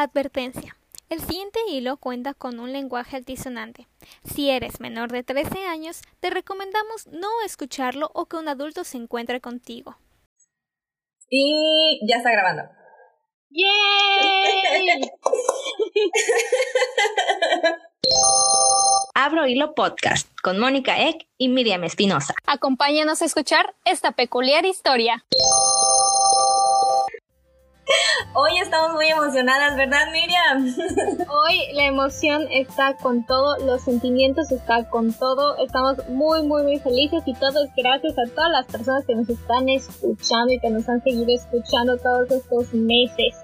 Advertencia. El siguiente hilo cuenta con un lenguaje altisonante. Si eres menor de 13 años, te recomendamos no escucharlo o que un adulto se encuentre contigo. Y ya está grabando. ¡Yay! Abro Hilo Podcast con Mónica Eck y Miriam Espinosa. Acompáñanos a escuchar esta peculiar historia. Hoy estamos muy emocionadas, ¿verdad, Miriam? Hoy la emoción está con todo, los sentimientos están con todo, estamos muy, muy, muy felices y todo es gracias a todas las personas que nos están escuchando y que nos han seguido escuchando todos estos meses.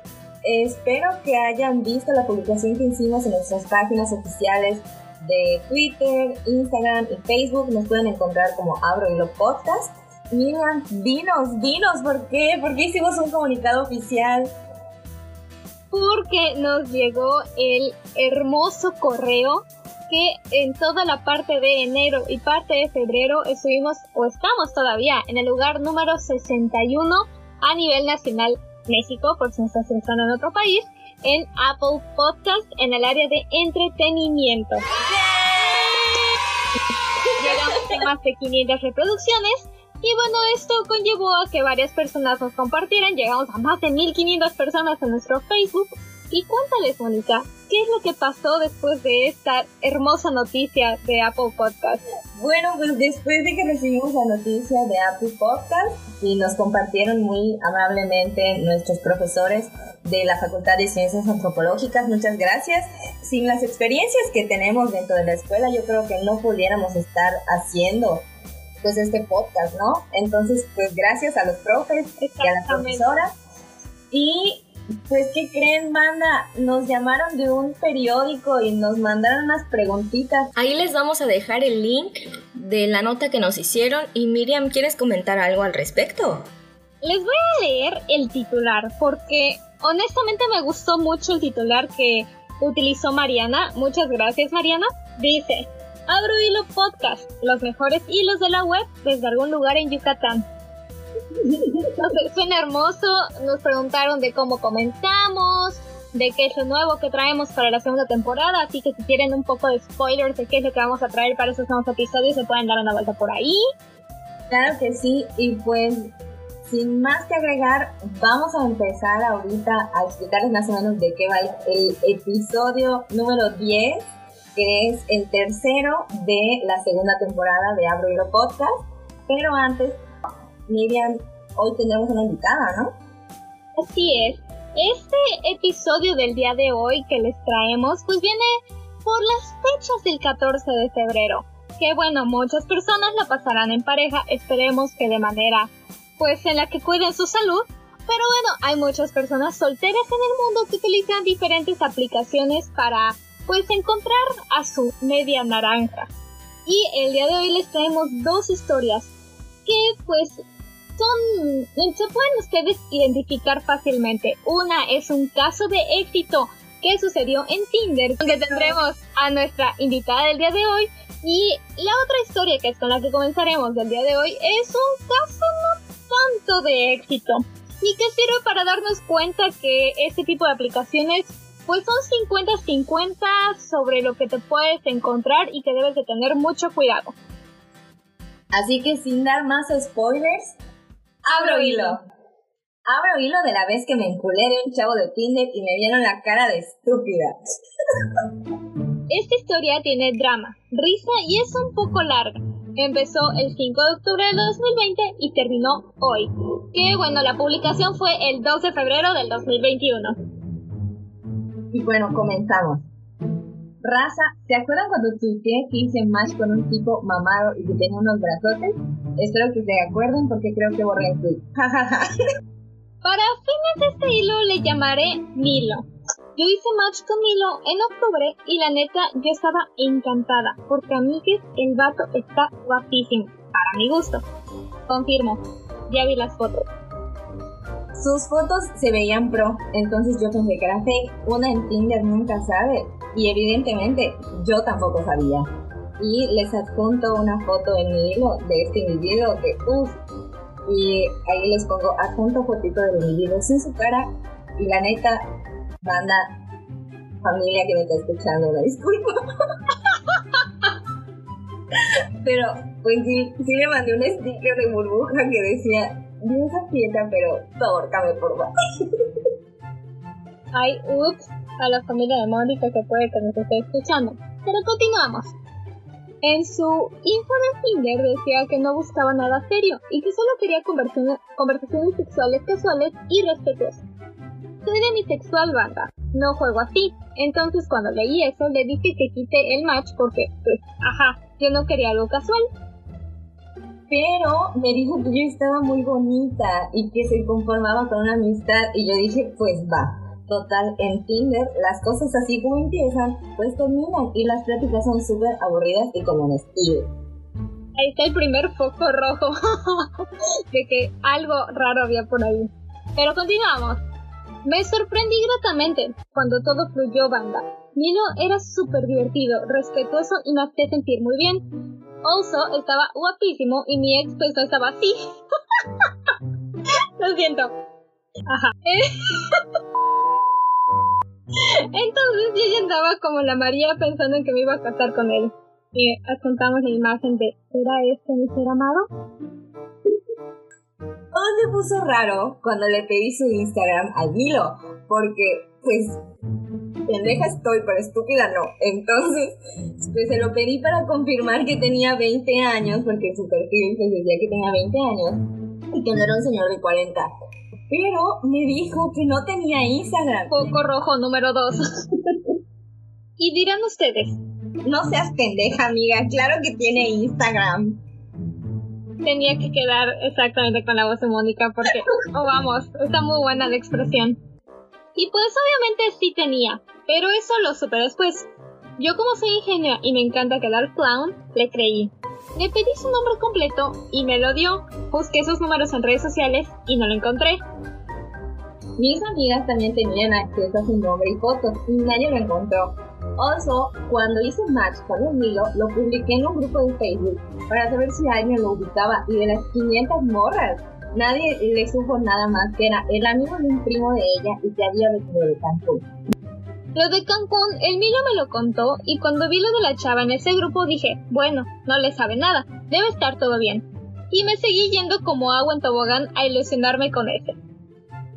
Espero que hayan visto la publicación que hicimos en nuestras páginas oficiales de Twitter, Instagram y Facebook. Nos pueden encontrar como Abro Hilo Podcast. Miriam, dinos, dinos, ¿por qué? ¿Por qué hicimos un comunicado oficial? Porque nos llegó el hermoso correo que en toda la parte de enero y parte de febrero estuvimos o estamos todavía en el lugar número 61 a nivel nacional México, por si no estás pensando en otro país, en Apple Podcast en el área de entretenimiento. Llegamos a más de 500 reproducciones y bueno, esto conllevó a que varias personas nos compartieran. Llegamos a más de 1500 personas en nuestro Facebook. Y cuéntales, Mónica, ¿qué es lo que pasó después de esta hermosa noticia de Apple Podcast? Bueno, pues después de que recibimos la noticia de Apple Podcast y nos compartieron muy amablemente nuestros profesores de la Facultad de Ciencias Antropológicas, muchas gracias. Sin las experiencias que tenemos dentro de la escuela, yo creo que no pudiéramos estar haciendo pues este podcast, ¿no? Entonces, pues gracias a los profes y a la profesora. Y pues, ¿qué creen, banda? Nos llamaron de un periódico y nos mandaron unas preguntitas. Ahí les vamos a dejar el link de la nota que nos hicieron y Miriam, ¿quieres comentar algo al respecto? Les voy a leer el titular porque honestamente me gustó mucho el titular que utilizó Mariana. Muchas gracias, Mariana. Dice, Abro Hilo Podcast, los mejores hilos de la web desde algún lugar en Yucatán. suena hermoso, nos preguntaron de cómo comenzamos, de qué es lo nuevo que traemos para la segunda temporada, así que si quieren un poco de spoilers de qué es lo que vamos a traer para esos nuevos episodios, se pueden dar una vuelta por ahí. Claro que sí, y pues sin más que agregar, vamos a empezar ahorita a explicarles más o menos de qué va el episodio número 10 que es el tercero de la segunda temporada de Abro Hilo Podcast. Pero antes, Miriam, hoy tenemos una invitada, ¿no? Así es. Este episodio del día de hoy que les traemos, pues viene por las fechas del 14 de febrero. Que bueno, muchas personas la pasarán en pareja, esperemos que de manera, pues en la que cuiden su salud. Pero bueno, hay muchas personas solteras en el mundo que utilizan diferentes aplicaciones para pues encontrar a su media naranja. Y el día de hoy les traemos dos historias que pues son, se pueden ustedes identificar fácilmente. Una es un caso de éxito que sucedió en Tinder, donde tendremos a nuestra invitada del día de hoy. Y la otra historia que es con la que comenzaremos del día de hoy es un caso no tanto de éxito y que sirve para darnos cuenta que este tipo de aplicaciones pues son 50-50 sobre lo que te puedes encontrar y que debes de tener mucho cuidado. Así que sin dar más spoilers, abro hilo. Abro hilo de la vez que me enculé de un chavo de Tinder y me vieron la cara de estúpida. Esta historia tiene drama, risa y es un poco larga. Empezó el 5 de octubre de 2020 y terminó hoy. Que bueno, la publicación fue el 2 de febrero del 2021. Y bueno, comenzamos. Raza, ¿se acuerdan cuando tuiteé que hice match con un tipo mamado y que tenía unos brazotes? Espero que se acuerden porque creo que borré el tweet. Para fines de este hilo le llamaré Milo. Yo hice match con Milo en octubre y la neta yo estaba encantada porque a mí que el vato está guapísimo, para mi gusto. Confirmo, ya vi las fotos. Sus fotos se veían pro, entonces yo pensé que era fake. Una en Tinder nunca sabe. Y evidentemente yo tampoco sabía. Y les adjunto una foto en mi hilo de este individuo que, uff, y ahí les pongo adjunto fotito del individuo sin su cara. Y la neta, banda, familia que me está escuchando, una disculpa. pero pues sí, sí le mandé un sticker de burbuja que decía, Dios aprieta, pero tórcame por favor. Ay, ups, a la familia de Mónica que puede que nos esté escuchando. Pero continuamos. En su info de Tinder decía que no buscaba nada serio y que solo quería conversaciones sexuales casuales y respetuosas. Soy demisexual, banda. No juego así. Entonces cuando leí eso le dije que quite el match porque, pues, ajá, yo no quería algo casual. Pero me dijo que yo estaba muy bonita y que se conformaba con una amistad y yo dije, pues va. Total, en Tinder las cosas así como empiezan, pues terminan y las pláticas son súper aburridas y como en. Ahí está el primer foco rojo de que algo raro había por ahí. Pero continuamos. Me sorprendí gratamente cuando todo fluyó banda. Milo era súper divertido, respetuoso y me hacía sentir muy bien. Also, estaba guapísimo y mi ex pues estaba así. Lo siento. Ajá. Entonces yo ya andaba como la María pensando en que me iba a casar con él. Y adjuntamos la imagen de ¿Era este mi ser amado? todo se puso raro cuando le pedí su Instagram al Milo, porque pues pendeja estoy, pero estúpida no. Entonces, pues se lo pedí para confirmar que tenía 20 años, porque su perfil pues decía que tenía 20 años y que no era un señor de 40. Pero me dijo que no tenía Instagram. Poco rojo número 2. y dirán ustedes. No seas pendeja, amiga. Claro que tiene Instagram tenía que quedar exactamente con la voz de Mónica porque, oh vamos, está muy buena la expresión. Y pues obviamente sí tenía, pero eso lo supe después. Yo como soy ingenua y me encanta quedar clown, le creí. Le pedí su nombre completo y me lo dio. Busqué sus números en redes sociales y no lo encontré. Mis amigas también tenían acceso a su nombre y fotos y nadie lo encontró. Also, cuando hice match con un Milo, lo publiqué en un grupo de Facebook para saber si alguien lo ubicaba y de las 500 morras, nadie le supo nada más que era el amigo de un primo de ella y que había venido de Cancún. Lo de Cancún, el Milo me lo contó y cuando vi lo de la chava en ese grupo dije, bueno, no le sabe nada, debe estar todo bien. Y me seguí yendo como agua en tobogán a ilusionarme con ese.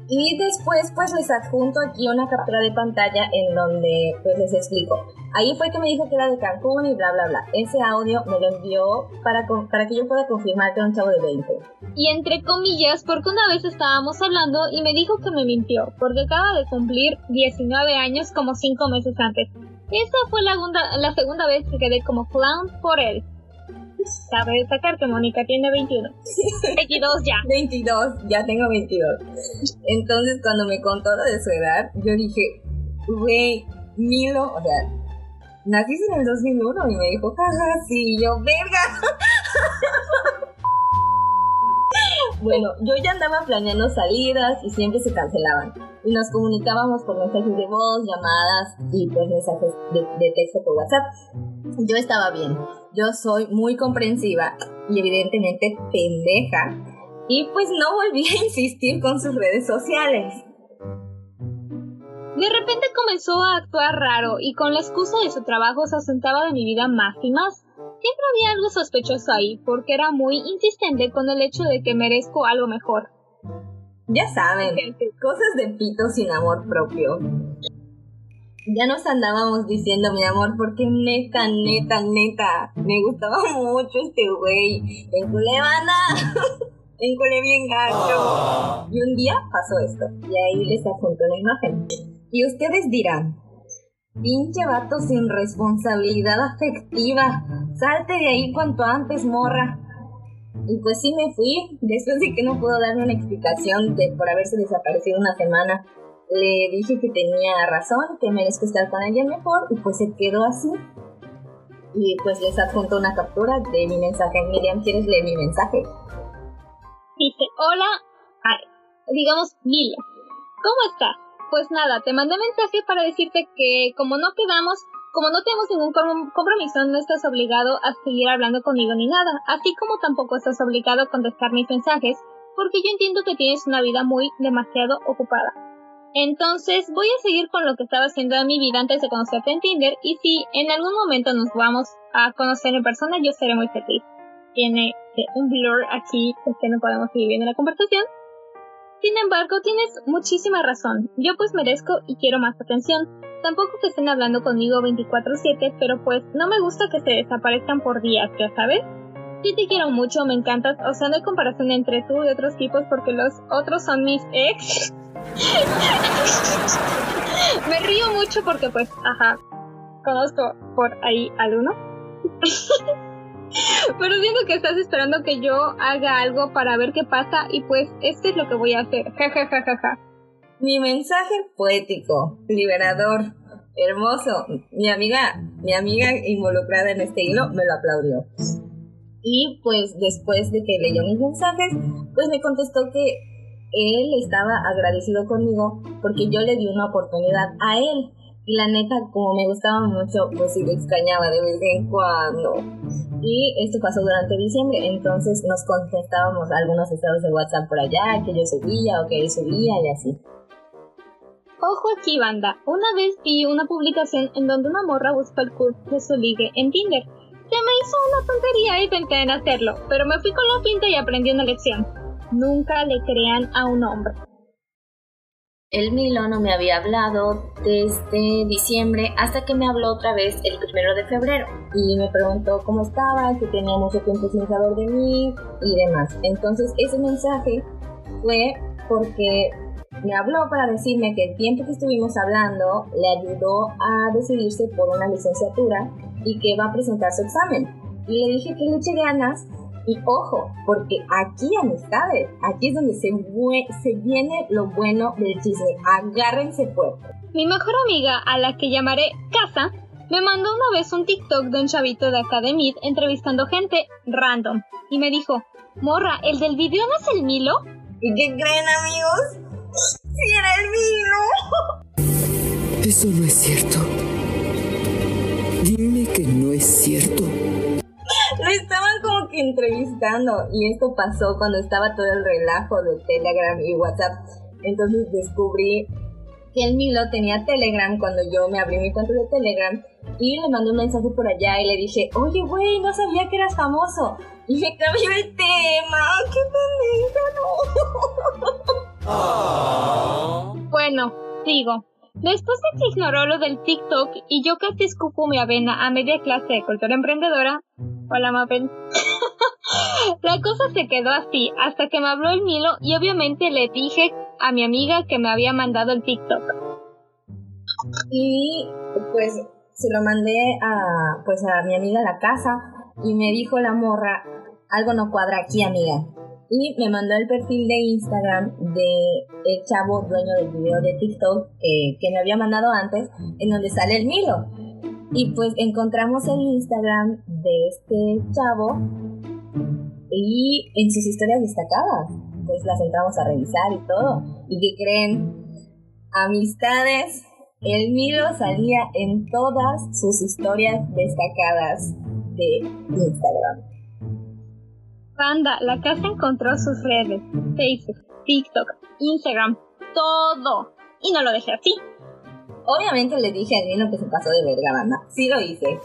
Y después pues les adjunto aquí una captura de pantalla en donde pues les explico. Ahí fue que me dijo que era de Cancún y bla bla bla. Ese audio me lo envió para, para que yo pueda confirmar que era un chavo de 20. Y entre comillas, porque una vez estábamos hablando y me dijo que me mintió, porque acaba de cumplir 19 años como 5 meses antes. Esa fue la la segunda vez que quedé como clown por él. Cabe destacar que Mónica tiene 21. 22 ya. 22, ya tengo 22. Entonces, cuando me contó lo de su edad, yo dije, güey, Milo, o sea, naciste en el 2001 y me dijo, jaja, sí, yo, verga. bueno, yo ya andaba planeando salidas y siempre se cancelaban. Y nos comunicábamos por mensajes de voz, llamadas y pues mensajes de, de texto por WhatsApp. Yo estaba bien yo soy muy comprensiva y evidentemente pendeja. Y pues no volví a insistir con sus redes sociales. De repente comenzó a actuar raro y con la excusa de su trabajo se asentaba de mi vida más y más. Siempre había algo sospechoso ahí porque era muy insistente con el hecho de que merezco algo mejor. Ya saben, cosas de pito sin amor propio ya nos andábamos diciendo, mi amor, porque neta, neta, neta, me gustaba mucho este güey. Enculé banda, enculé bien gacho. Y un día pasó esto, y ahí les adjunto la imagen. Y ustedes dirán, pinche vato sin responsabilidad afectiva, salte de ahí cuanto antes, morra. Y pues sí me fui, después de que no puedo darme una explicación de por haberse desaparecido una semana le dije que tenía razón, que merezco estar con alguien mejor y pues se quedó así. Y pues les adjunto una captura de mi mensaje. Miriam, ¿quieres leer mi mensaje? Dice, hola, digamos Mila, ¿cómo estás? Pues nada, te mandé mensaje para decirte que como no quedamos, como no tenemos ningún compromiso, no estás obligado a seguir hablando conmigo ni nada, así como tampoco estás obligado a contestar mis mensajes, porque yo entiendo que tienes una vida muy demasiado ocupada. Entonces voy a seguir con lo que estaba haciendo en mi vida antes de conocerte en Tinder y si en algún momento nos vamos a conocer en persona yo seré muy feliz. Tiene eh, un blur aquí que no podemos seguir viendo la conversación. Sin embargo, tienes muchísima razón. Yo pues merezco y quiero más atención. Tampoco que estén hablando conmigo 24/7, pero pues no me gusta que se desaparezcan por días, ya sabes. Sí te quiero mucho, me encantas. O sea, no hay comparación entre tú y otros tipos porque los otros son mis ex. me río mucho porque pues, ajá, conozco por ahí al uno. Pero siento que estás esperando que yo haga algo para ver qué pasa y pues esto es lo que voy a hacer. Ja, Mi mensaje poético, liberador, hermoso. Mi amiga, mi amiga involucrada en este hilo me lo aplaudió. Y pues después de que leyó mis mensajes, pues me contestó que él estaba agradecido conmigo porque yo le di una oportunidad a él. Y la neta, como me gustaba mucho, pues sí lo extrañaba de vez en cuando. Y esto pasó durante diciembre, entonces nos contestábamos algunos estados de WhatsApp por allá, que yo subía o que él subía y así. Ojo aquí, banda. Una vez vi una publicación en donde una morra busca el curso de su ligue en Tinder. Se me hizo una tontería y pensé en hacerlo, pero me fui con la pinta y aprendí una lección. Nunca le crean a un hombre. El Milo no me había hablado desde diciembre hasta que me habló otra vez el primero de febrero. Y me preguntó cómo estaba, que tenía mucho tiempo sin saber de mí y demás. Entonces ese mensaje fue porque me habló para decirme que el tiempo que estuvimos hablando le ayudó a decidirse por una licenciatura y que va a presentar su examen. Y le dije que le ganas y ojo, porque aquí amistades, aquí es donde se, se viene lo bueno del chisme. Agárrense fuerte. Mi mejor amiga, a la que llamaré Casa, me mandó una vez un TikTok de un chavito de Academia entrevistando gente random. Y me dijo, Morra, ¿el del video no es el Milo? ¿Y qué creen amigos? ¡Sí era el Milo! Eso no es cierto. Dime que no es cierto lo estaban como que entrevistando y esto pasó cuando estaba todo el relajo de Telegram y WhatsApp. Entonces descubrí que el Milo tenía Telegram cuando yo me abrí mi cuenta de Telegram y le mandé un mensaje por allá y le dije, oye, güey, no sabía que eras famoso. Y me cambió el tema. ¡Qué pendeja, no! Bueno, sigo. Después de que ignoró lo del TikTok y yo casi escupo mi avena a media clase de cultura emprendedora, hola Mapen, la cosa se quedó así hasta que me habló el Milo y obviamente le dije a mi amiga que me había mandado el TikTok. Y pues se lo mandé a pues a mi amiga a la casa y me dijo la morra, algo no cuadra aquí amiga y me mandó el perfil de Instagram de el chavo dueño del video de TikTok eh, que me había mandado antes, en donde sale el Milo. Y pues encontramos el Instagram de este chavo y en sus historias destacadas. Pues las entramos a revisar y todo. ¿Y qué creen? Amistades. El Milo salía en todas sus historias destacadas de Instagram. Panda, la casa encontró sus redes, Facebook, TikTok, Instagram, todo. Y no lo dejé así. Obviamente le dije a Dino que se pasó de verga, banda. Sí lo hice.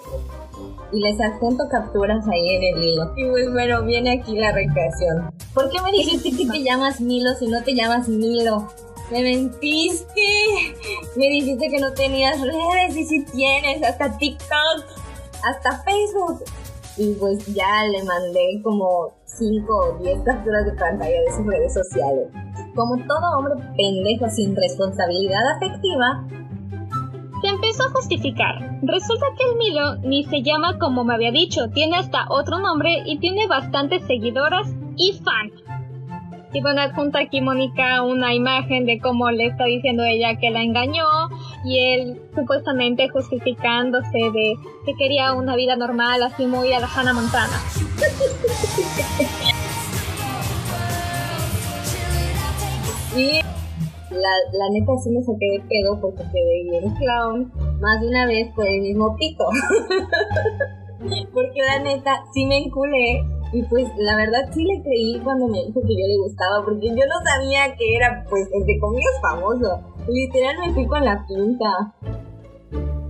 Y les adjunto capturas ahí en el hilo. Y pues bueno, viene aquí la recreación. ¿Por qué me dijiste que te llamas Milo si no te llamas Milo? Me mentiste. Me dijiste que no tenías redes y si tienes, hasta TikTok, hasta Facebook. Y pues ya le mandé como 5 o 10 capturas de pantalla de sus redes sociales. Como todo hombre pendejo sin responsabilidad afectiva, se empezó a justificar. Resulta que el Milo ni se llama como me había dicho, tiene hasta otro nombre y tiene bastantes seguidoras y fans. Y bueno, adjunta aquí Mónica una imagen de cómo le está diciendo ella que la engañó y él supuestamente justificándose de que quería una vida normal, así muy a la Hannah Montana. y la, la neta sí me saqué de pedo porque quedé bien clown más de una vez por el mismo pito. porque la neta sí me enculé y pues la verdad sí le creí cuando me dijo que yo le gustaba, porque yo no sabía que era pues entre comillas famoso. Literal me fui con la pinta.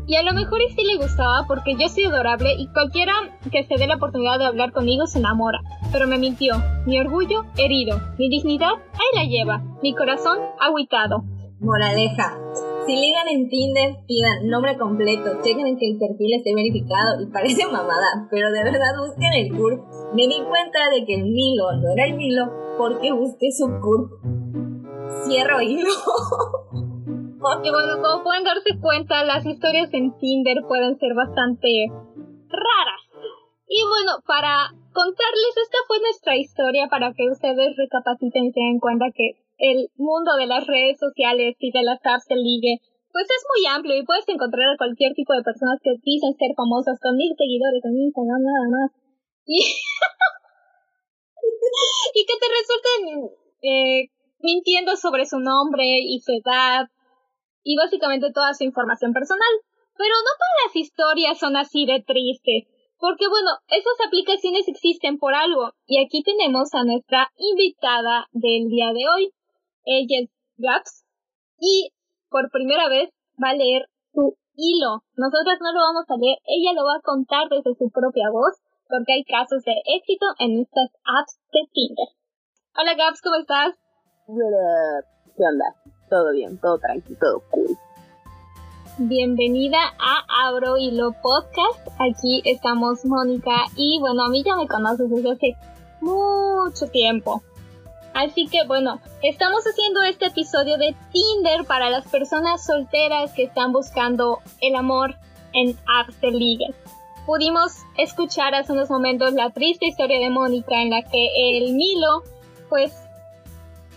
Y a lo mejor y sí le gustaba porque yo soy adorable y cualquiera que se dé la oportunidad de hablar conmigo se enamora. Pero me mintió. Mi orgullo herido. Mi dignidad ahí la lleva. Mi corazón agüitado. Moraleja. Si ligan en Tinder, pidan nombre completo, chequen en que el perfil esté verificado y parece mamada, pero de verdad busquen el CURP. Me di cuenta de que el Milo no era el Milo porque busqué su CURP. Cierro hilo. Porque bueno, como pueden darse cuenta, las historias en Tinder pueden ser bastante raras. Y bueno, para contarles, esta fue nuestra historia para que ustedes recapaciten y se den cuenta que el mundo de las redes sociales y de las apps de ligue, pues es muy amplio y puedes encontrar a cualquier tipo de personas que dicen ser famosas con mil seguidores en Instagram, nada más. Y, y que te resulten eh, mintiendo sobre su nombre y su edad y básicamente toda su información personal. Pero no todas las historias son así de tristes, porque bueno, esas aplicaciones existen por algo, y aquí tenemos a nuestra invitada del día de hoy. Ella es Gaps, y por primera vez va a leer su hilo. Nosotras no lo vamos a leer, ella lo va a contar desde su propia voz, porque hay casos de éxito en estas apps de Tinder. Hola Gaps, ¿cómo estás? ¿Qué onda? Todo bien, todo tranquilo, todo cool. Bienvenida a Abro Hilo Podcast. Aquí estamos Mónica y bueno, a mí ya me conoces desde hace mucho tiempo. Así que bueno, estamos haciendo este episodio de Tinder para las personas solteras que están buscando el amor en apps de. Pudimos escuchar hace unos momentos la triste historia de Mónica en la que el Milo pues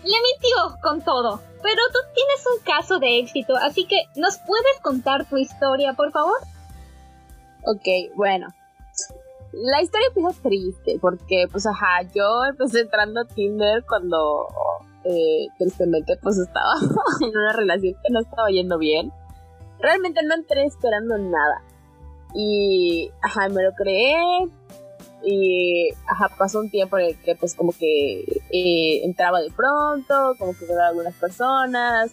le mintió con todo. Pero tú tienes un caso de éxito, así que ¿nos puedes contar tu historia, por favor? Ok, bueno. La historia empieza triste, porque, pues, ajá, yo empecé entrando a Tinder cuando, eh, tristemente, pues, estaba en una relación que no estaba yendo bien. Realmente no entré esperando nada. Y, ajá, me lo creé, y ajá, pasó un tiempo en el que pues como que eh, entraba de pronto, como que veía a algunas personas,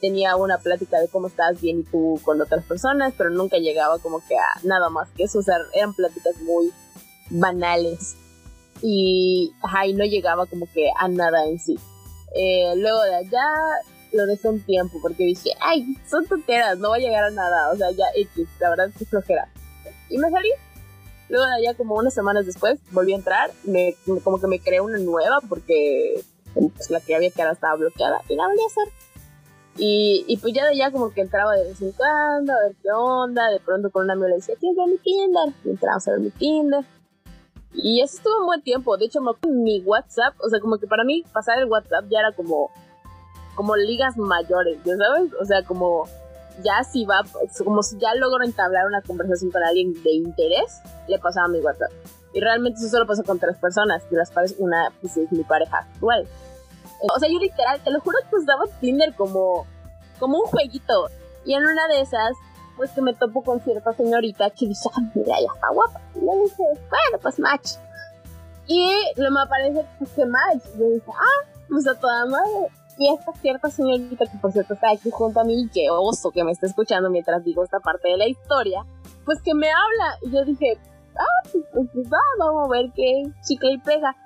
tenía una plática de cómo estás bien y tú con otras personas, pero nunca llegaba como que a nada más que eso, o sea, eran pláticas muy banales y, ajá, y no llegaba como que a nada en sí. Eh, luego de allá lo dejé un tiempo porque dije, ay, son tonteras, no va a llegar a nada, o sea, ya X, la verdad es que flojera. Y me salí, Luego de allá, como unas semanas después, volví a entrar, me, como que me creé una nueva porque pues, la que había que ahora estaba bloqueada y la volví a hacer. Y, y, pues ya de allá como que entraba de vez en cuando a ver qué onda, de pronto con una amigo le decía, ¿quieres ver mi Tinder? Y entramos a ver mi Tinder. Y eso estuvo un buen tiempo, de hecho mi WhatsApp, o sea, como que para mí pasar el WhatsApp ya era como, como ligas mayores, ¿ya sabes? O sea, como ya si va, como si ya logro entablar una conversación con alguien de interés, le pasaba mi WhatsApp. Y realmente eso solo pasa con tres personas, y las cuales una pues, es mi pareja actual. O sea, yo literal, te lo juro que usaba Tinder como, como un jueguito. Y en una de esas, pues que me topo con cierta señorita que dice, ah, mira, ya está guapa. Y le dije, bueno, pues match. Y me aparece pues, que match. Y yo dije, ah, pues a toda madre. Esta cierta señorita, que por cierto está aquí junto a mí, que oso que me está escuchando mientras digo esta parte de la historia, pues que me habla. Y yo dije, ah, pues, pues, pues va, vamos a ver qué chica y pega.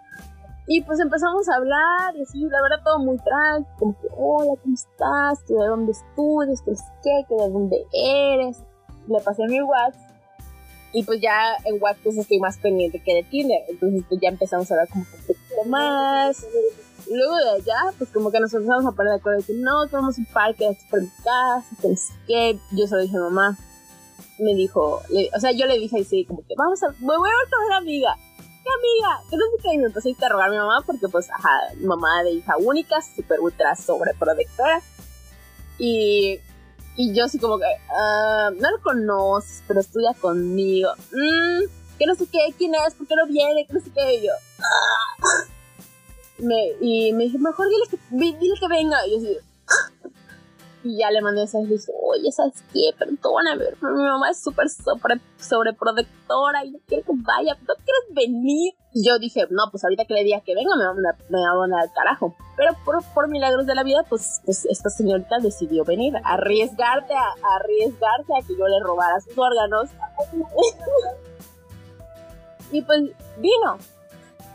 Y pues empezamos a hablar, y así, la verdad, todo muy tranquilo, como que, hola, ¿cómo estás? ¿Que de dónde estudias? ¿Que qué? ¿Que de dónde eres? Le pasé mi WhatsApp, y pues ya en WhatsApp pues estoy más pendiente que de Tinder, entonces pues ya empezamos a hablar como un poquito más, luego de allá, pues como que nos empezamos a poner de acuerdo de que no, que vamos a un parque por mi casa, que no sé qué. Yo se lo dije mamá. Me dijo, o sea, yo le dije así, como que vamos a, me voy a una amiga. ¿Qué amiga? Que no sé qué. Y me empecé a interrogar a mi mamá porque, pues, ajá, mamá de hija única, súper ultra sobreprotectora. Y, y yo así como que, uh, no lo conoces, pero estudia conmigo. Mmm, que no sé qué, quién es, por qué no viene, que no sé qué. Y yo, ah y me dije, mejor dile que, dile que venga. Y yo así, Y ya le mandé mensaje y dije, oye, ¿sabes qué? Perdóname, pero mi mamá es súper sobre, sobreprotectora y no quiere que vaya, ¿no quieres venir? Y yo dije, no, pues ahorita que le diga que venga me va a mandar, me va a mandar al carajo. Pero por, por milagros de la vida, pues, pues esta señorita decidió venir, arriesgarte a, a arriesgarse a que yo le robara sus órganos. y pues vino.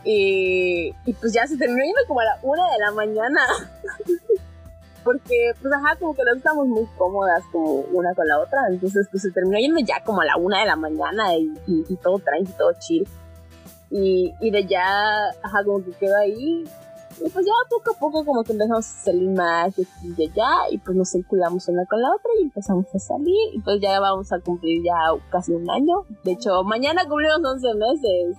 Y, y pues ya se terminó yendo como a la una de la mañana. porque pues ajá, como que no estamos muy cómodas como una con la otra, entonces pues se terminó yendo ya como a la una de la mañana y, y, todo tranqui, todo chill. Y, y de ya, ajá, como que quedó ahí, y pues ya poco a poco como que empezamos a salir más de aquí y allá, y pues nos circulamos una con la otra y empezamos a salir, y pues ya vamos a cumplir ya casi un año. De hecho, mañana cumplimos 11 meses.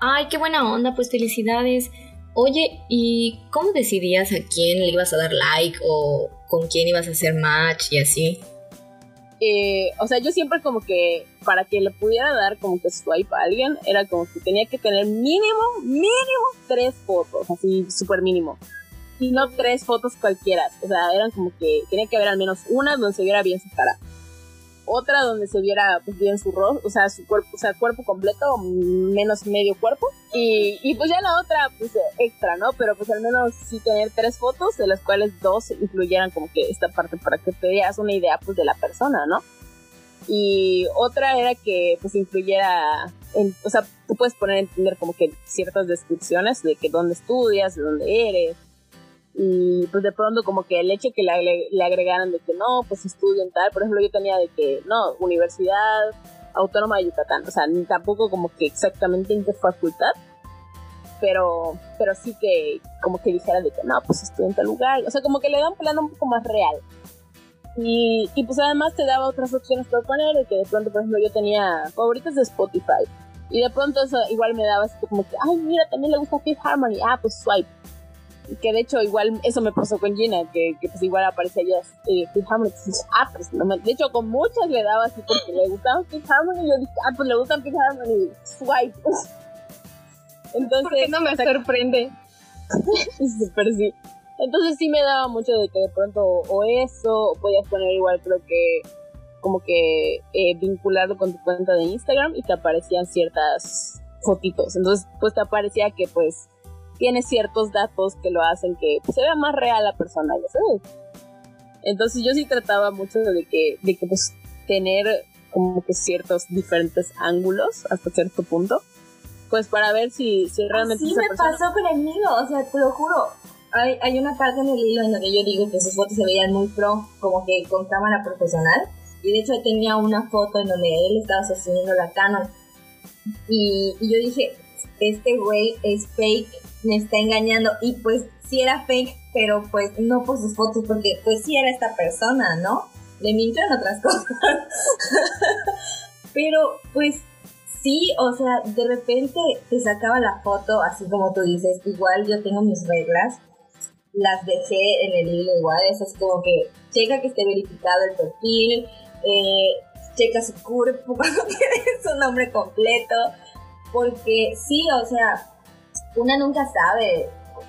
Ay, qué buena onda, pues felicidades. Oye, ¿y cómo decidías a quién le ibas a dar like o con quién ibas a hacer match y así? Eh, o sea, yo siempre como que para que le pudiera dar como que swipe a alguien, era como que tenía que tener mínimo, mínimo tres fotos, así súper mínimo. Y no tres fotos cualquiera. O sea, eran como que tenía que haber al menos una donde se viera bien su cara otra donde se viera pues, bien su rostro, o sea, su cuerpo, o sea, cuerpo completo, menos medio cuerpo. Y, y pues ya la otra, pues extra, ¿no? Pero pues al menos sí tener tres fotos, de las cuales dos incluyeran como que esta parte para que te dieras una idea pues de la persona, ¿no? Y otra era que pues incluyera, en, o sea, tú puedes poner entender como que ciertas descripciones de que dónde estudias, de dónde eres, y pues de pronto como que el hecho que le, le agregaran de que no, pues estudian tal, por ejemplo yo tenía de que no, Universidad Autónoma de Yucatán, o sea, ni tampoco como que exactamente en qué facultad, pero, pero sí que como que dijera de que no, pues estudio en tal lugar, o sea, como que le da un plano un poco más real. Y, y pues además te daba otras opciones para poner, de que de pronto, por ejemplo, yo tenía favoritos de Spotify, y de pronto eso igual me daba así como que, ay, mira, también le gusta Fifth Harmony, ah, pues swipe que de hecho igual eso me pasó con Gina, que, que pues igual aparecía ya eh, ah, pues no de hecho con muchas le daba así porque le gustaban Fifth Harmony, y yo dije, ah, pues le gustan Fifth Harmony, swipe. Entonces, no me sorprende. Super sí. Entonces sí me daba mucho de que de pronto o eso, o podías poner igual creo que como que eh, vincularlo con tu cuenta de Instagram y te aparecían ciertas fotitos. Entonces pues te aparecía que pues tiene ciertos datos que lo hacen que se vea más real la persona, ya sabes. Entonces yo sí trataba mucho de que, de que pues tener como que ciertos diferentes ángulos hasta cierto punto, pues para ver si, si realmente... Sí me pasó con el hilo, o sea, te lo juro. Hay, hay una parte en el hilo en donde yo digo que sus fotos se veían muy pro, como que con cámara profesional. Y de hecho tenía una foto en donde él estaba sosteniendo la Canon. Y, y yo dije, este güey es fake me está engañando y pues sí era fake, pero pues no por sus fotos, porque pues sí era esta persona, ¿no? Le mintió en otras cosas. pero pues sí, o sea, de repente te sacaba la foto, así como tú dices, igual yo tengo mis reglas, las dejé en el hilo igual, es como que checa que esté verificado el perfil, eh, checa su cuerpo cuando tiene su nombre completo, porque sí, o sea, una nunca sabe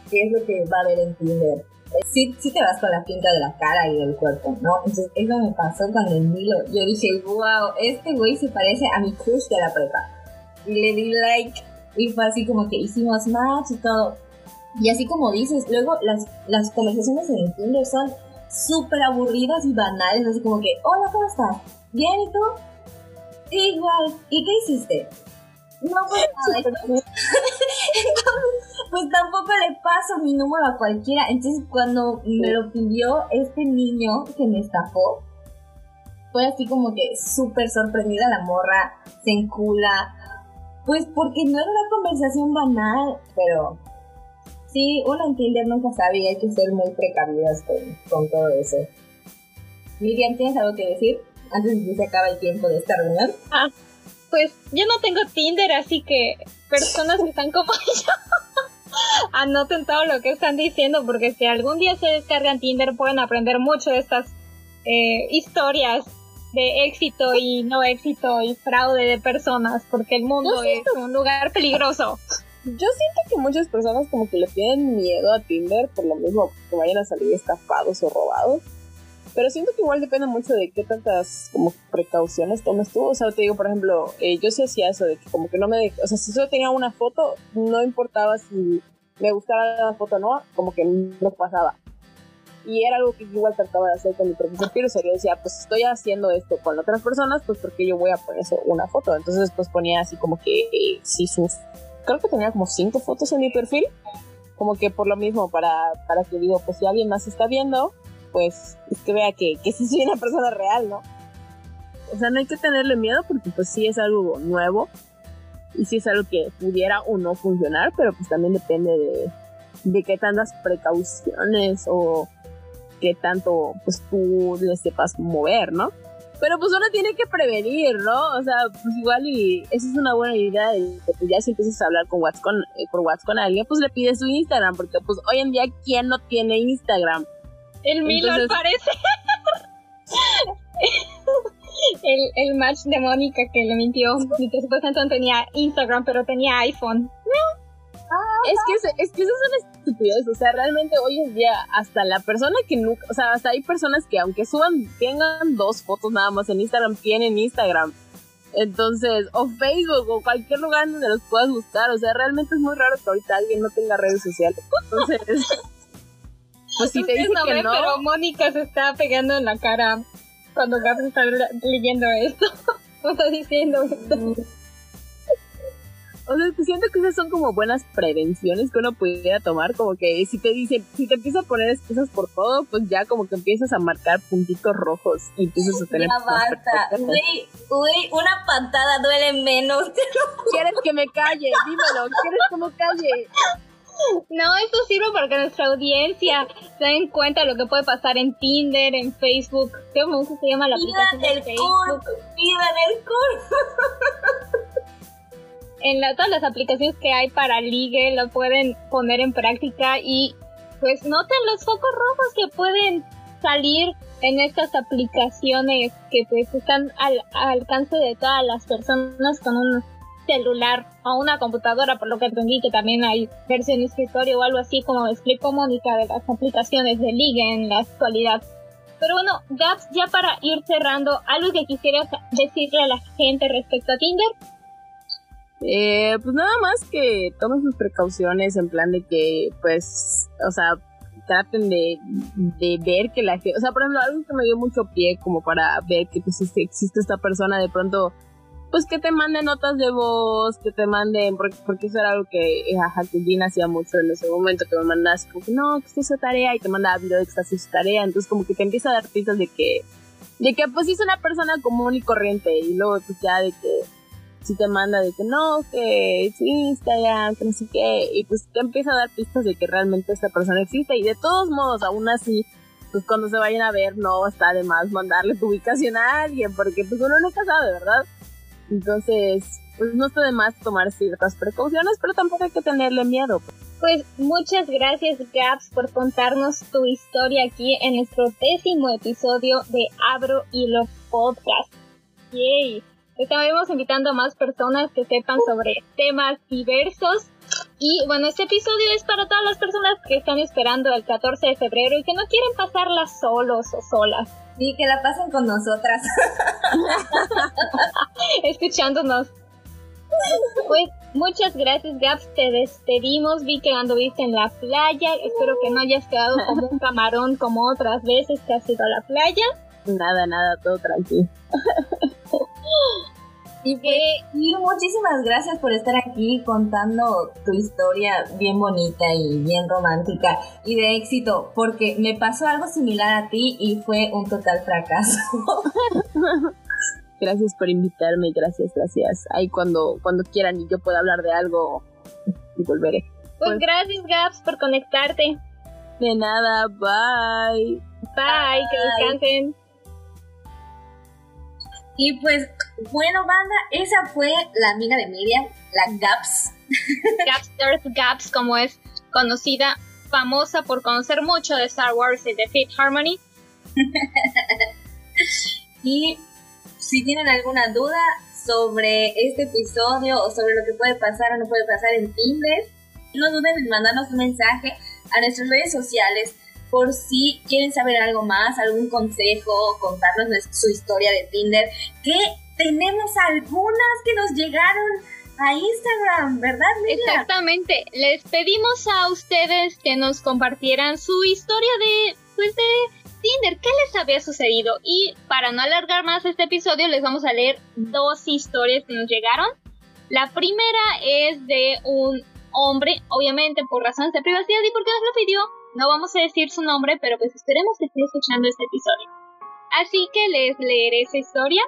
qué es lo que va a haber en Tinder. Sí, sí te vas con la pinta de la cara y del cuerpo, ¿no? Entonces, eso me pasó con el Milo. Yo dije, wow, este güey se parece a mi crush de la prepa. Y le di like y fue así como que hicimos match y todo. Y así como dices, luego las, las conversaciones en Tinder son súper aburridas y banales, así como que, hola, ¿cómo estás? ¿Bien y tú? Igual, ¿y qué hiciste? No, pues Entonces, pues tampoco le paso mi número a cualquiera. Entonces, cuando me lo pidió este niño que me estafó, fue así como que súper sorprendida la morra, se encula. Pues porque no era una conversación banal, pero sí, uno en Tinder nunca sabe y hay que ser muy precavidas con, todo eso. Miriam, ¿tienes algo que decir antes de que se acabe el tiempo de esta reunión? Ah, pues yo no tengo Tinder, así que personas que están como yo anoten todo lo que están diciendo, porque si algún día se descargan Tinder pueden aprender mucho de estas eh, historias de éxito y no éxito y fraude de personas, porque el mundo es un lugar peligroso. Yo siento que muchas personas como que le tienen miedo a Tinder por lo mismo que vayan a salir estafados o robados. Pero siento que igual depende mucho de qué tantas como precauciones tomes tú. O sea, te digo, por ejemplo, eh, yo sí hacía eso de que como que no me... De o sea, si solo tenía una foto, no importaba si me gustaba la foto o no, como que no pasaba. Y era algo que igual trataba de hacer con mi profesor Piro. Yo decía, pues estoy haciendo esto con otras personas, pues porque yo voy a poner una foto. Entonces, pues ponía así como que eh, si sus... Creo que tenía como cinco fotos en mi perfil. Como que por lo mismo, para, para que digo, pues si alguien más está viendo, pues es que vea que, que sí soy una persona real, ¿no? O sea, no hay que tenerle miedo porque pues sí es algo nuevo y sí es algo que pudiera o no funcionar, pero pues también depende de, de qué tantas precauciones o qué tanto pues tú le sepas mover, ¿no? Pero pues uno tiene que prevenir, ¿no? O sea, pues igual y esa es una buena idea de que pues ya si empiezas a hablar con WhatsApp con, eh, por WhatsApp con alguien, pues le pides su Instagram, porque pues hoy en día, ¿quién no tiene Instagram? El Milo parece. el, el match de Mónica que le mintió. Y que supuestamente no tenía Instagram, pero tenía iPhone. Es que, es que eso es una estupidez. O sea, realmente hoy en día, hasta la persona que nunca. O sea, hasta hay personas que, aunque suban, tengan dos fotos nada más en Instagram, tienen Instagram. Entonces, o Facebook, o cualquier lugar donde los puedas buscar. O sea, realmente es muy raro que ahorita alguien no tenga redes sociales. Entonces. Pues si te dice que no. Pero Mónica se está pegando en la cara cuando Gabs está leyendo esto. o está diciendo esto. O sea, siento que esas son como buenas prevenciones que uno pudiera tomar, como que si te dice, si te empieza a poner excusas por todo, pues ya como que empiezas a marcar puntitos rojos y empiezas a tener... Ya basta, uy, uy, una patada duele menos. ¿Quieres que me calle? Dímelo, ¿quieres que me calle? No, esto sirve para que nuestra audiencia se den cuenta de lo que puede pasar en Tinder, en Facebook. ¿Cómo se llama la aplicación de Facebook? ¡Viva del En todas las aplicaciones que hay para ligue lo pueden poner en práctica y pues noten los focos rojos que pueden salir en estas aplicaciones que pues están al alcance de todas las personas con un celular o una computadora, por lo que entendí que también hay versión escritorio o algo así, como explicó Mónica de las aplicaciones de liga en la actualidad. Pero bueno, Gaps, ya para ir cerrando, ¿algo que quisieras decirle a la gente respecto a Tinder? Eh, pues nada más que tomen sus precauciones en plan de que, pues, o sea, traten de, de ver que la gente, o sea, por ejemplo, algo que me dio mucho pie como para ver que pues, existe esta persona de pronto pues que te manden notas de voz, que te manden, porque, porque eso era algo que eh, Jacqueline hacía mucho en ese momento, que me mandas como que no, que está su tarea y te mandaba video de que está su tarea, entonces como que te empieza a dar pistas de que, de que pues es una persona común y corriente y luego pues ya de que si te manda de que no, que sí, Instagram, que no sé qué, y pues te empieza a dar pistas de que realmente esta persona existe y de todos modos, aún así, pues cuando se vayan a ver no está de más mandarle tu ubicación a alguien, porque pues uno nunca sabe, ¿verdad? Entonces, pues no está de más tomar ciertas precauciones, pero tampoco hay que tenerle miedo. Pues muchas gracias Gaps por contarnos tu historia aquí en nuestro décimo episodio de Abro Hilo Podcast. Yay. Estaremos invitando a más personas que sepan sobre temas diversos. Y bueno, este episodio es para todas las personas que están esperando el 14 de febrero y que no quieren pasarlas solos o solas. Sí, que la pasen con nosotras. Escuchándonos. Pues muchas gracias, Gaps. Te despedimos. Vi que anduviste en la playa. Espero que no hayas quedado como un camarón como otras veces que has ido a la playa. Nada, nada, todo tranquilo. Y muchísimas gracias por estar aquí contando tu historia bien bonita y bien romántica y de éxito, porque me pasó algo similar a ti y fue un total fracaso. gracias por invitarme, gracias, gracias. Ahí cuando, cuando quieran y yo pueda hablar de algo, volveré. Pues, pues gracias, Gaps, por conectarte. De nada, bye. Bye, que descansen. Y pues, bueno, banda, esa fue la amiga de Miriam, la Gaps. Earth Gaps, como es conocida, famosa por conocer mucho de Star Wars y de Fifth Harmony. y si tienen alguna duda sobre este episodio o sobre lo que puede pasar o no puede pasar en Tinder, no duden en mandarnos un mensaje a nuestras redes sociales por si quieren saber algo más, algún consejo, contarnos su historia de Tinder, que tenemos algunas que nos llegaron a Instagram, ¿verdad, Exactamente. Les pedimos a ustedes que nos compartieran su historia de, pues de Tinder, qué les había sucedido. Y para no alargar más este episodio, les vamos a leer dos historias que nos llegaron. La primera es de un hombre, obviamente por razones de privacidad y porque nos lo pidió. No vamos a decir su nombre, pero pues esperemos que esté escuchando este episodio. Así que les leeré esa historia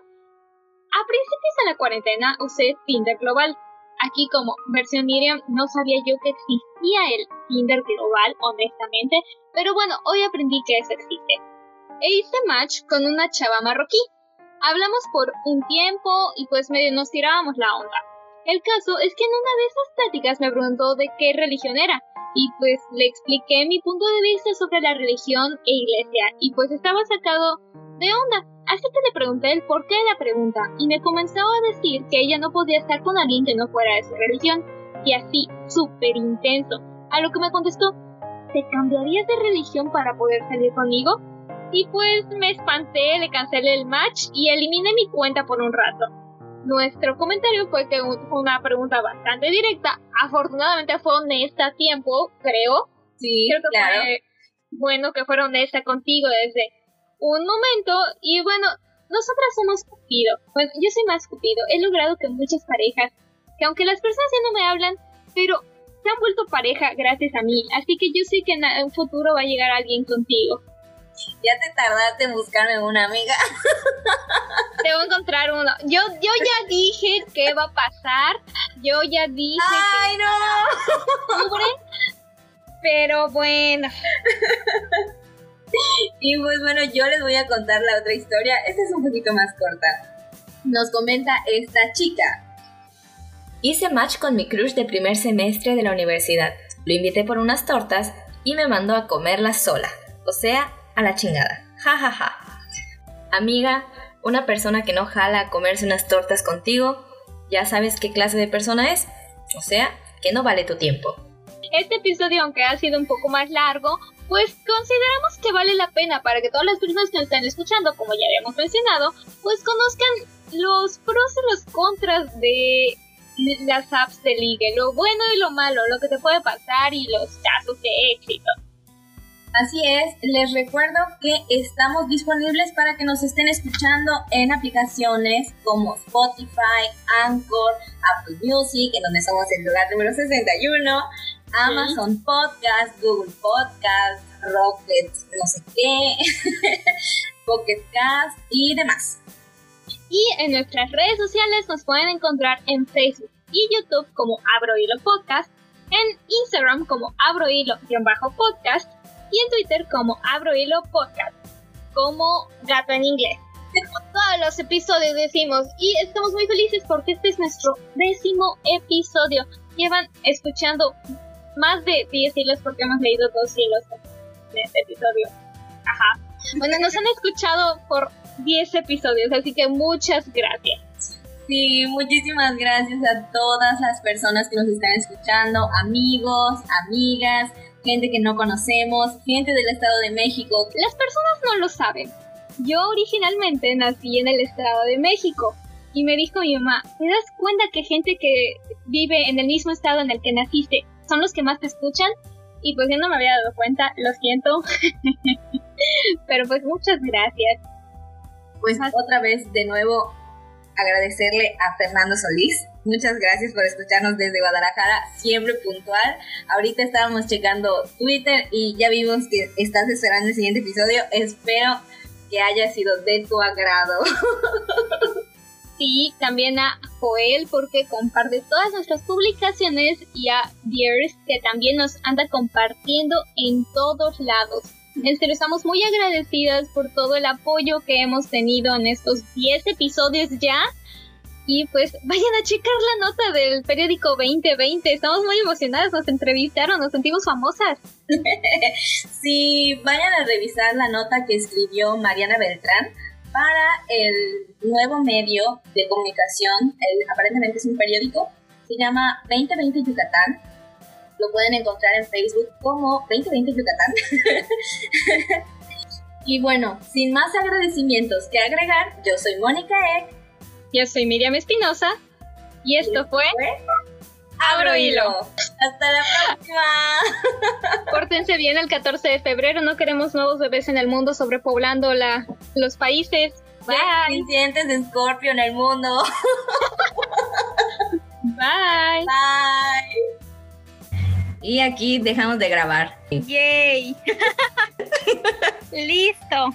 a principios de la cuarentena usé Tinder Global. Aquí como versión Miriam no sabía yo que existía el Tinder Global, honestamente, pero bueno, hoy aprendí que eso existe. E hice match con una chava marroquí. Hablamos por un tiempo y pues medio nos tirábamos la onda. El caso es que en una de esas pláticas me preguntó de qué religión era y pues le expliqué mi punto de vista sobre la religión e iglesia y pues estaba sacado de onda Así que le pregunté el por qué de la pregunta y me comenzó a decir que ella no podía estar con alguien que no fuera de su religión y así, súper intenso. A lo que me contestó, ¿te cambiarías de religión para poder salir conmigo? Y pues me espanté, le cancelé el match y eliminé mi cuenta por un rato. Nuestro comentario fue que fue una pregunta bastante directa. Afortunadamente fue honesta a tiempo, creo. Sí, claro. bueno que fuera honesta contigo desde un momento y bueno, nosotras hemos cupido. Bueno, yo soy más cupido. He logrado que muchas parejas, que aunque las personas ya no me hablan, pero se han vuelto pareja gracias a mí. Así que yo sé que en un futuro va a llegar alguien contigo. Ya te tardaste en buscarme una amiga. Te voy a encontrar uno. Yo, yo ya dije qué va a pasar. Yo ya dije. ¡Ay, no! pero bueno. y pues bueno, yo les voy a contar la otra historia. Esta es un poquito más corta. Nos comenta esta chica. Hice match con mi crush de primer semestre de la universidad. Lo invité por unas tortas y me mandó a comerlas sola. O sea, a la chingada. Ja, ja, ja. Amiga, una persona que no jala a comerse unas tortas contigo, ya sabes qué clase de persona es. O sea, que no vale tu tiempo. Este episodio, aunque ha sido un poco más largo, pues consideramos que vale la pena para que todas las personas que nos están escuchando, como ya habíamos mencionado, pues conozcan los pros y los contras de las apps de ligue, lo bueno y lo malo, lo que te puede pasar y los casos de éxito. Así es, les recuerdo que estamos disponibles para que nos estén escuchando en aplicaciones como Spotify, Anchor, Apple Music, en donde somos el lugar número 61, Amazon Podcast, Google Podcast, Rocket, no sé qué, Pocket Cast y demás. Y en nuestras redes sociales nos pueden encontrar en Facebook y YouTube como Abrohilo Podcast, en Instagram como Abrohilo-podcast y en Twitter como Abrohilo Podcast, como gato en inglés. Todos los episodios decimos y estamos muy felices porque este es nuestro décimo episodio. Llevan escuchando más de 10 hilos porque hemos leído dos hilos en este episodio. Ajá. Bueno, nos han escuchado por 10 episodios, así que muchas gracias. Sí, muchísimas gracias a todas las personas que nos están escuchando, amigos, amigas, gente que no conocemos, gente del Estado de México. Las personas no lo saben. Yo originalmente nací en el Estado de México y me dijo mi mamá, ¿te das cuenta que gente que vive en el mismo estado en el que naciste son los que más te escuchan. Y pues yo no me había dado cuenta, lo siento. Pero pues muchas gracias. Pues otra vez de nuevo agradecerle a Fernando Solís. Muchas gracias por escucharnos desde Guadalajara, siempre puntual. Ahorita estábamos checando Twitter y ya vimos que estás esperando el siguiente episodio. Espero que haya sido de tu agrado. y también a Joel porque comparte todas nuestras publicaciones y a Dears que también nos anda compartiendo en todos lados. En serio, estamos muy agradecidas por todo el apoyo que hemos tenido en estos 10 episodios ya. Y pues vayan a checar la nota del periódico 2020. Estamos muy emocionadas, nos entrevistaron, nos sentimos famosas. sí, vayan a revisar la nota que escribió Mariana Beltrán para el nuevo medio de comunicación, aparentemente es un periódico, se llama 2020 Yucatán. Lo pueden encontrar en Facebook como 2020 Yucatán. y bueno, sin más agradecimientos que agregar, yo soy Mónica Eck. Yo soy Miriam Espinosa. Y esto fue... Abro hilo. Hasta la próxima. Pórtense bien el 14 de febrero. No queremos nuevos bebés en el mundo sobrepoblando la, los países. Bye. Incidentes de Scorpio en el mundo. Bye. Bye. Y aquí dejamos de grabar. Yay. Listo.